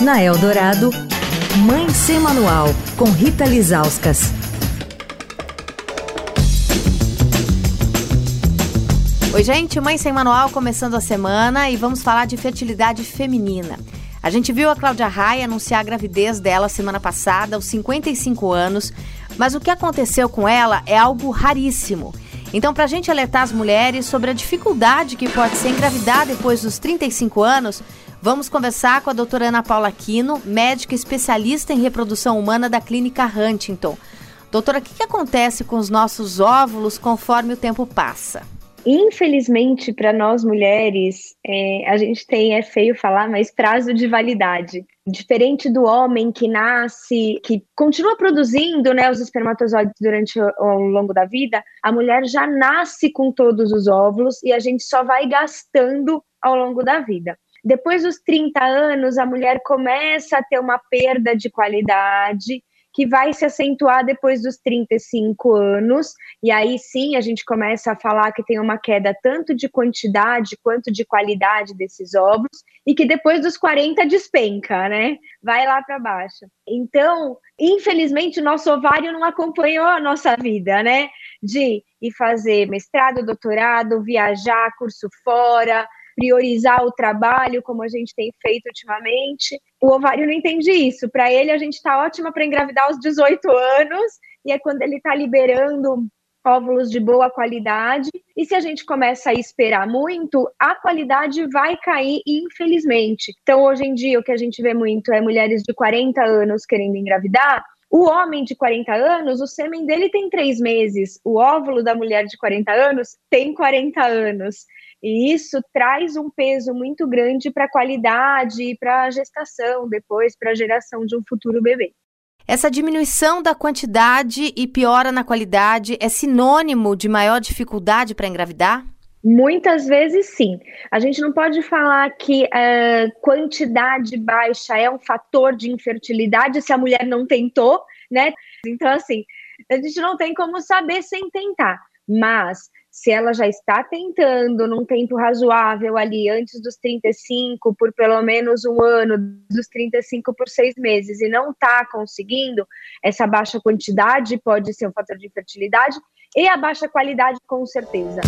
Na Eldorado, Mãe Sem Manual, com Rita Lizauskas. Oi, gente, Mãe Sem Manual começando a semana e vamos falar de fertilidade feminina. A gente viu a Cláudia Raia anunciar a gravidez dela semana passada, aos 55 anos, mas o que aconteceu com ela é algo raríssimo. Então, para a gente alertar as mulheres sobre a dificuldade que pode ser engravidar depois dos 35 anos, vamos conversar com a doutora Ana Paula Aquino, médica especialista em reprodução humana da Clínica Huntington. Doutora, o que, que acontece com os nossos óvulos conforme o tempo passa? Infelizmente, para nós mulheres, é, a gente tem, é feio falar, mas prazo de validade. Diferente do homem que nasce, que continua produzindo né, os espermatozoides durante o, ao longo da vida, a mulher já nasce com todos os óvulos e a gente só vai gastando ao longo da vida. Depois dos 30 anos, a mulher começa a ter uma perda de qualidade que vai se acentuar depois dos 35 anos, e aí sim a gente começa a falar que tem uma queda tanto de quantidade quanto de qualidade desses ovos, e que depois dos 40 despenca, né? Vai lá para baixo. Então, infelizmente, o nosso ovário não acompanhou a nossa vida, né? De ir fazer mestrado, doutorado, viajar, curso fora, priorizar o trabalho, como a gente tem feito ultimamente. O ovário não entende isso. Para ele, a gente está ótima para engravidar aos 18 anos, e é quando ele está liberando óvulos de boa qualidade. E se a gente começa a esperar muito, a qualidade vai cair, infelizmente. Então, hoje em dia, o que a gente vê muito é mulheres de 40 anos querendo engravidar. O homem de 40 anos, o sêmen dele tem três meses. O óvulo da mulher de 40 anos tem 40 anos. E isso traz um peso muito grande para a qualidade para a gestação, depois para a geração de um futuro bebê. Essa diminuição da quantidade e piora na qualidade é sinônimo de maior dificuldade para engravidar? Muitas vezes sim. A gente não pode falar que uh, quantidade baixa é um fator de infertilidade se a mulher não tentou, né? Então, assim, a gente não tem como saber sem tentar. Mas se ela já está tentando num tempo razoável ali, antes dos 35, por pelo menos um ano, dos 35 por seis meses, e não está conseguindo, essa baixa quantidade pode ser um fator de infertilidade, e a baixa qualidade, com certeza.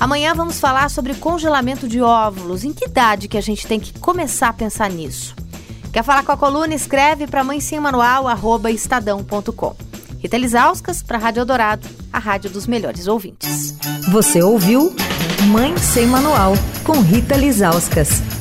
Amanhã vamos falar sobre congelamento de óvulos. Em que idade que a gente tem que começar a pensar nisso? Quer falar com a coluna? Escreve para mãe sem manual, arroba estadão.com. Rita Lisauskas para a Rádio Eldorado, a rádio dos melhores ouvintes. Você ouviu Mãe Sem Manual, com Rita Lisauskas.